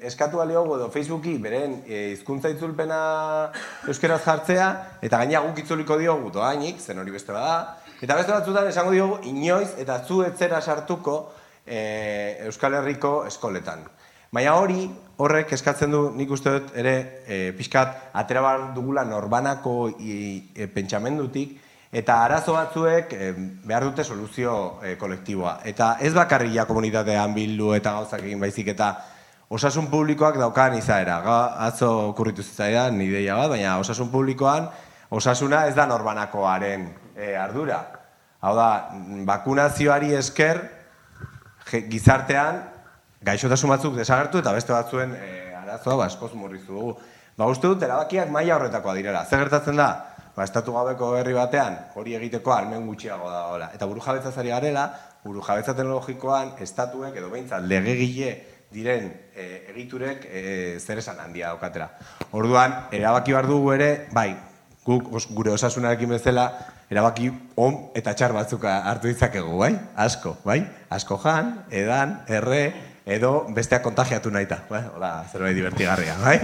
eskatu aliogu edo Facebooki beren e, hizkuntza itzulpena euskeraz jartzea, eta gaina guk itzuliko diogu doainik, zen hori beste bada, eta beste batzutan esango diogu inoiz eta zu etzera sartuko e, Euskal Herriko eskoletan. Baina hori, horrek eskatzen du nik uste dut ere e, pixkat atera behar dugula norbanako i, e, pentsamendutik, eta arazo batzuek e, behar dute soluzio e, kolektiboa. Eta ez bakarria komunitatean bildu eta gauzak egin baizik eta osasun publikoak daukan izaera. Ga, atzo okurritu zitzaidan ideia bat, baina osasun publikoan osasuna ez da norbanakoaren e, ardura. Hau da, bakunazioari esker gizartean gaixotasun batzuk desagertu eta beste batzuen e, arazoa ba, askoz murriztu dugu. Ba, uste dut, erabakiak maila horretakoa direla. Zer gertatzen da? Ba, estatu gabeko herri batean hori egiteko almen gutxiago dagoela. Eta buru zari garela, buru teknologikoan estatuek edo behintzat legegile diren e, egiturek e, zer esan handia daukatera. Orduan, erabaki behar dugu ere, bai, guk gure osasunarekin bezala, erabaki on eta txar batzuk hartu ditzakegu, bai? Asko, bai? Asko jan, edan, erre, edo besteak kontagiatu nahita, bai? Hola, zerbait divertigarria, bai?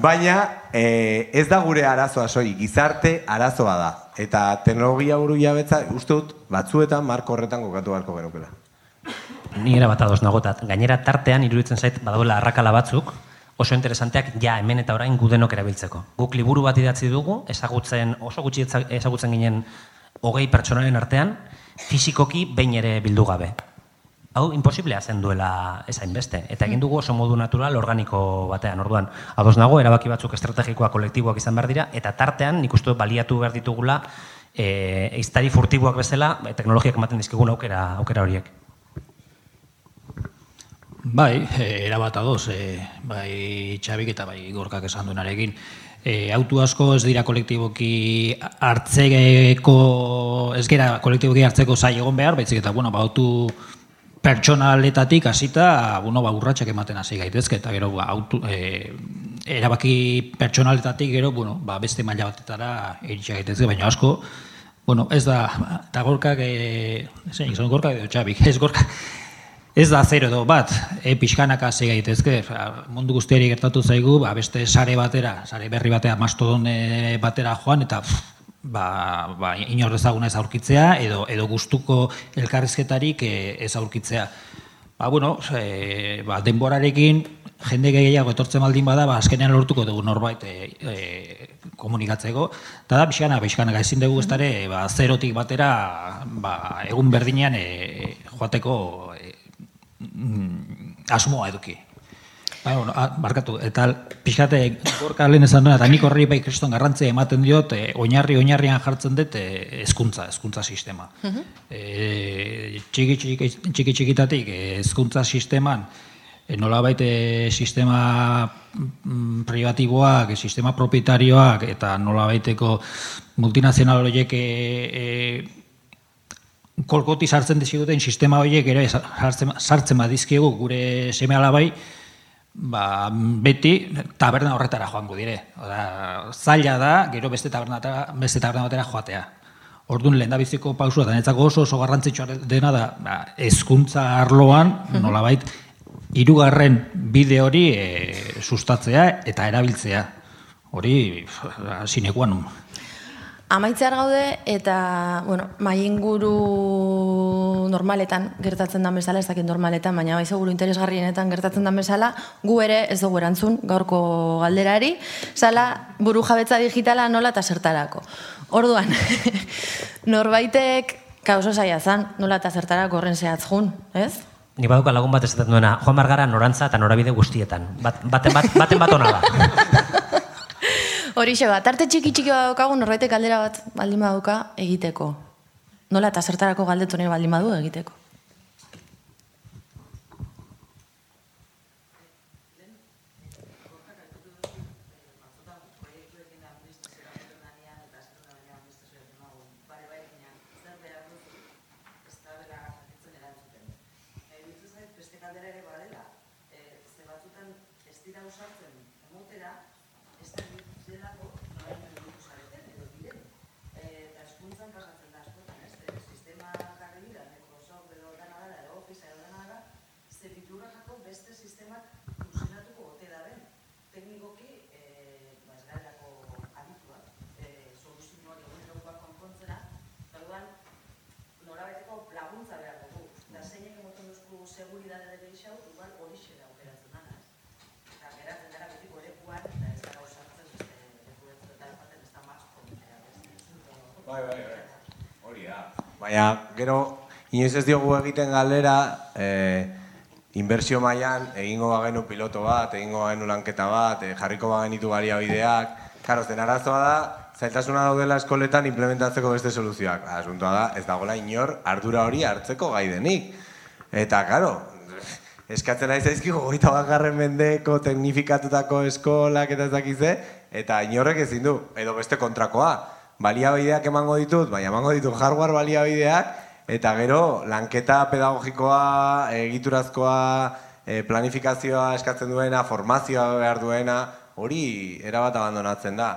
Baina eh, ez da gure arazoa soi, gizarte arazoa da. Eta teknologia buru jabetza, uste dut, batzuetan marko horretan kokatu beharko genukela. Ni era bat ados nagotat. Gainera tartean iruditzen zait badagoela arrakala batzuk, oso interesanteak ja hemen eta orain gudenok erabiltzeko. Guk liburu bat idatzi dugu, ezagutzen, oso gutxi ezagutzen ginen hogei pertsonaren artean, fisikoki behin ere bildu gabe. Hau, imposiblea zen duela ezain beste. Eta egin dugu oso modu natural organiko batean. Orduan, ados nago, erabaki batzuk estrategikoak, kolektiboak izan behar dira, eta tartean nik uste baliatu behar ditugula e, iztari furtiboak bezala, e, teknologiak ematen dizkigun aukera, aukera horiek. Bai, e, erabat adoz, e, bai Txabik eta bai Gorkak esan duenarekin. E, autu asko ez dira kolektiboki hartzeko, ez gera kolektiboki hartzeko zai egon behar, baizik eta, bueno, ba, autu pertsonaletatik hasita, bueno, ba, urratsak ematen hasi gaitezke, eta gero, ba, autu, e, erabaki pertsonaletatik gero, bueno, ba, beste maila batetara iritsi gaitezke, baina asko, bueno, ez da, eta gorkak, e, zein, izan gorkak edo txabik, ez gorkak, Ez da zero edo bat, e, pixkanaka hasi gaitezke, mundu guztiari gertatu zaigu, ba, beste sare batera, sare berri batera, mastodon eh, batera joan, eta pff, ba, ba, inor ezaguna ez aurkitzea, edo, edo gustuko elkarrizketarik eh, ez aurkitzea. Ba, bueno, e, ba, denborarekin, jende gehiago etortzen baldin bada, ba, azkenean lortuko dugu norbait e, e, komunikatzeko. Eta da, pixkana, pixkana, ezin dugu ez dara, ba, zerotik batera, ba, egun berdinean e, joateko e, mm, asmoa eduki. Ba, bueno, a, barkatu, eta pixkate gorka lehen esan duena, eta nik horri bai kriston garrantzia ematen diot, e, oinarri oinarrian jartzen dut e, hezkuntza, hezkuntza sistema. e, txiki, txiki, txiki txikitatik e, hezkuntza sisteman, e, nolabait e, sistema mm, privatiboak, sistema propietarioak, eta nolabaiteko multinazional horiek e, e, kolkoti sartzen dizkiguten sistema horiek ere sartzen, sartzen badizkigu gure seme alabai, ba, beti taberna horretara joango dire. Oda, zaila da, gero beste taberna, beste taberna batera joatea. Orduan lehen biziko pausua, eta netzako oso oso garrantzitsua dena da, ba, ezkuntza arloan, nolabait, hirugarren bide hori e, sustatzea eta erabiltzea. Hori, sinekuan. Amaitzear gaude eta, bueno, mai inguru normaletan gertatzen den bezala, ez dakit normaletan, baina bai seguru interesgarrienetan gertatzen den bezala, gu ere ez dugu erantzun gaurko galderari, zala buru jabetza digitala nola eta zertarako. Orduan, norbaitek kauso zaila zan, nola eta zertarako horren zehatz jun, ez? Ni baduka lagun bat esaten duena, joan margara norantza eta norabide guztietan. Bat, baten, bat, baten bat ona da. Horixe bat, arte txiki txiki bat daukagu, norbaitek galdera bat baldin badauka egiteko. nola eta zertarako galdetu nahi baldin badu egiteko. Bai, Baina, gero, inoiz ez diogu egiten galdera, eh, inbertsio mailan egingo bagenu piloto bat, egingo bagenu lanketa bat, eh, jarriko bagenitu baliabideak. Karo, zen arazoa da, zailtasuna daudela eskoletan implementatzeko beste soluzioak. Asuntoa da, ez dagoela inor ardura hori hartzeko gai denik. Eta, karo, eskatzen ari zaizkigu goita bakarren mendeko teknifikatutako eskolak eta ez dakize, eta inorrek ezin du, edo beste kontrakoa baliabideak emango ditut, bai, emango ditut hardware baliabideak, eta gero lanketa pedagogikoa, egiturazkoa, e, planifikazioa eskatzen duena, formazioa behar duena, hori erabat abandonatzen da.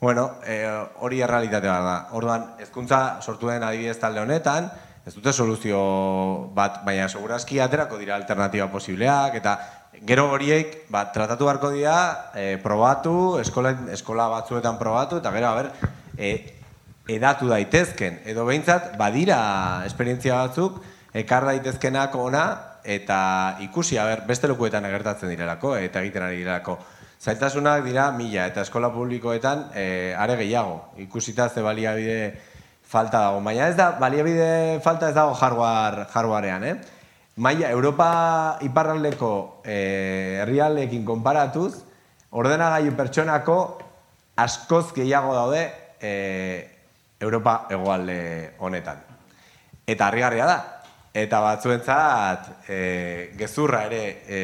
Bueno, e, hori errealitate bat da. Orduan, hezkuntza sortu den adibidez talde honetan, ez dute soluzio bat, baina segurazki aterako dira alternatiba posibleak, eta gero horiek bat, tratatu beharko dira, e, probatu, eskola, eskola batzuetan probatu, eta gero, a ber, e, edatu daitezken. Edo behintzat, badira esperientzia batzuk, ekar daitezkenak ona, eta ikusi, ber, beste lokuetan agertatzen direlako, eta egiten ari direlako. Zailtasunak dira mila, eta eskola publikoetan e, are gehiago. Ikusita ze baliabide falta dago. Baina ez da, baliabide falta ez dago hardware, hardwarean, eh? Maia, Europa iparraldeko eh, herrialdeekin konparatuz, ordenagailu pertsonako askoz gehiago daude e, Europa egoalde honetan. Eta harrigarria da. Eta batzuentzat e, gezurra ere e,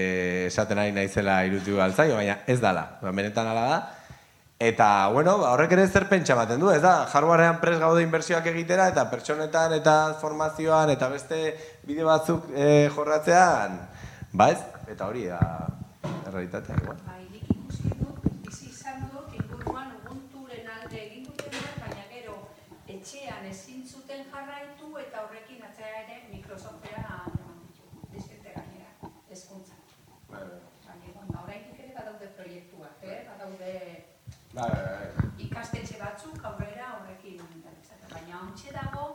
esaten ari naizela irutu galtzaio, baina ez dala. Ba, benetan ala da. Eta, bueno, ba, horrek ere zer pentsa baten du, ez da? Hardwarean pres gaude inbertsioak egitera, eta pertsonetan, eta formazioan, eta beste bideo batzuk e, jorratzean, ba ez? Eta hori da, errealitatea, igual. Bai, nik ikusi dut, bizi izan dut, inguruan ubunturen alde egin dutenak, baina gero etxean ezin zuten jarraitu eta horrekin atzera ere Microsoftera eman ditu, diskete gainera, hezkuntzan. Baina, bueno, oraindik ere badaude proiektuak, eh? badaude Bai, bai, bai. ikastetxe batzuk aurrera horrekin darabitzate. baina ontxe dago,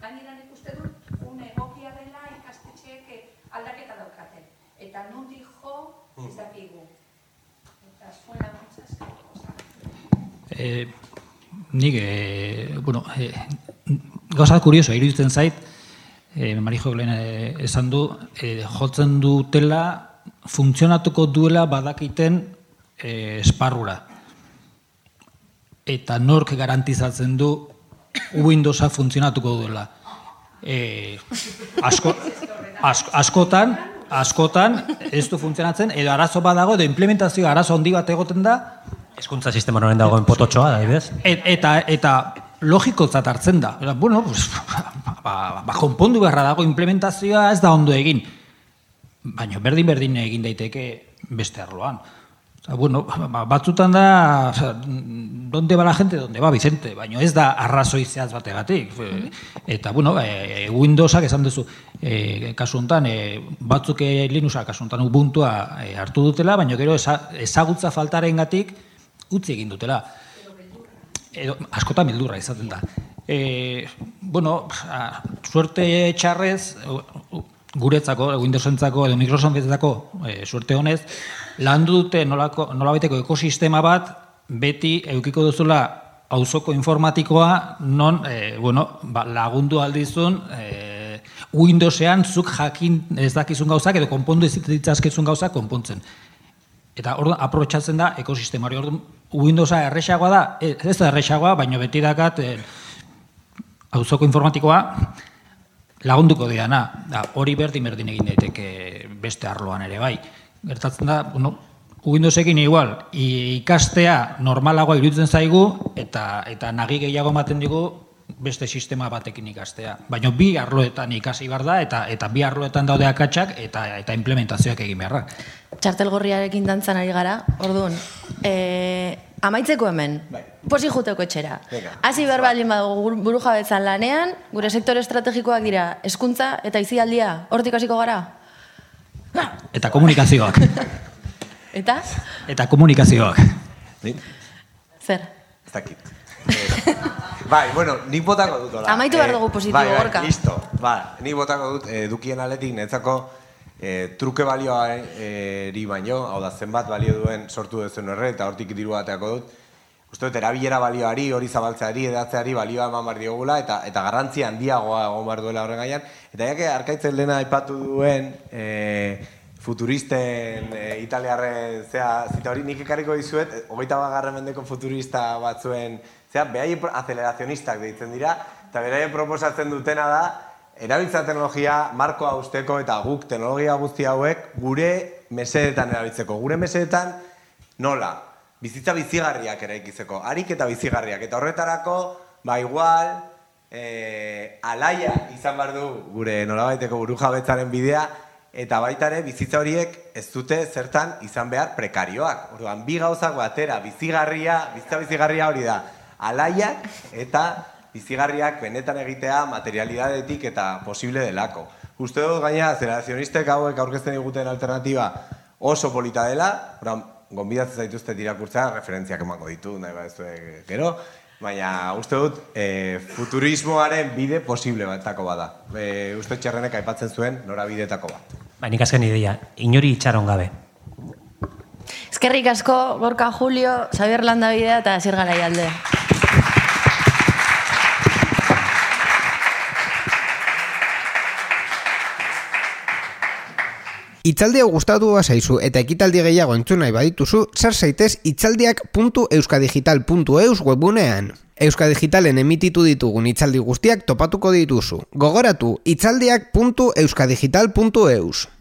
gainera nik uste dut, un egokia dela ikastetxeek eh, aldaketa daukate. Eta nondik jo, ez dakigu. Eta zuen laguntza eskerrik asko. E, nik, e, bueno, e, gauza kurioso, iruditzen zait, e, Marijo lehen e, esan du, e, jotzen dutela, funtzionatuko duela badakiten e, esparrura. Eta nork garantizatzen du Windowsa funtzionatuko duela. E, asko, asko, askotan, askotan ez du funtzionatzen, edo arazo badago, edo implementazio arazo handi bat egoten da, Hezkuntza sistema honen dagoen pototxoa, adibidez. Et, eta eta logikotzat hartzen da. Eta, bueno, pues, ba, ba, konpondu beharra dago implementazioa ez da ondo egin. Baina berdin berdin egin daiteke beste arloan. Eta, bueno, ba, batzutan da, osea, donde ba la gente, donde ba Vicente, baina ez da arrazoi zehaz bategatik. Eta, bueno, e, Windowsak esan duzu, e, kasu honetan, e, batzuk e, Linuxa kasu honetan Ubuntua e, hartu dutela, baina gero eza, ezagutza faltarengatik utzi egin dutela. Edo, askotan beldurra izaten da. E, bueno, a, suerte txarrez, guretzako, Windowsentzako edo Microsoftentzako e, suerte honez, landu dute nolako, nolabaiteko ekosistema bat, beti eukiko duzula auzoko informatikoa non e, bueno, ba, lagundu aldizun e, Windowsean zuk jakin ez dakizun gauzak edo konpondu ez ditzazkezun gauzak konpontzen. Eta orduan aprobetxatzen da ekosistemari. Orduan Windowsa erresagoa da, ez da erresagoa, baina beti dakat eh, auzoko informatikoa lagunduko diana. Da, hori berdin berdin egin daiteke beste arloan ere bai. Gertatzen da, bueno, Windowsekin igual, ikastea normalagoa iruditzen zaigu eta eta nagi gehiago ematen digu beste sistema batekin ikastea. Baina bi arloetan ikasi behar da eta eta bi arloetan daude akatsak eta eta implementazioak egin beharra. Txartel gorriarekin dantzan ari gara, orduan, e, amaitzeko hemen, posi juteko etxera. Hasi behar baldin badugu buru jabetzan lanean, gure sektore estrategikoak dira, hezkuntza eta izialdia, hortik hasiko gara? Eta komunikazioak. Eta? eta komunikazioak. Ni? Zer? Ez dakit. Eh, bai, bueno, nik botako dut hola. Amaitu behar dugu positibo, bai, bai, Gorka. listo. Ba, nik botako dut eh, edukien aletik netzako eh, truke balioa eh, eri baino, hau da zenbat balio duen sortu duzuen horre, eta hortik diru bateako dut. Uste dut, erabilera balioari, hori zabaltzeari, edatzeari balioa eman behar diogula, eta, eta garrantzi handiagoa egon behar duela horren gaian. Eta jake, arkaitzen lehena aipatu duen, eh, futuristen e, italiarre zea zita hori nik ekarriko dizuet eh, hogeita bagarren mendeko futurista batzuen zea behai acelerazionistak deitzen dira eta beraien proposatzen dutena da erabiltza teknologia markoa usteko eta guk teknologia guzti hauek gure mesedetan erabiltzeko. Gure mesedetan nola? Bizitza bizigarriak eraikitzeko harik eta bizigarriak. Eta horretarako ba igual e, alaia izan behar du gure nolabaiteko burujabetzaren bidea eta baita ere bizitza horiek ez dute zertan izan behar prekarioak. Orduan, bi gauzak batera, bizigarria, bizitza bizigarria hori da, alaiak eta bizigarriak benetan egitea materialidadetik eta posible delako. Uste dut gaina, aceleracionistek hauek aurkezten diguten alternatiba oso polita dela, orduan, gonbidatzen zaituzte irakurtzea, referentziak emango ditu, nahi baduzue gero, baina uste dut e, futurismoaren bide posible batako bada. E, uste txerrenek aipatzen zuen norabidetako bat. Ba, nik azken ideia, inori itxaron gabe. Eskerrik asko, Gorka Julio, Xabier Landabidea eta Asier Garaialde. Itzaldi hau gustatu zaizu eta ekitaldi gehiago entzun nahi badituzu, sar zaitez itzaldiak.euskadigital.eus webunean. Euskadigitalen emititu ditugun itzaldi guztiak topatuko dituzu. Gogoratu, itzaldiak.euskadigital.eus.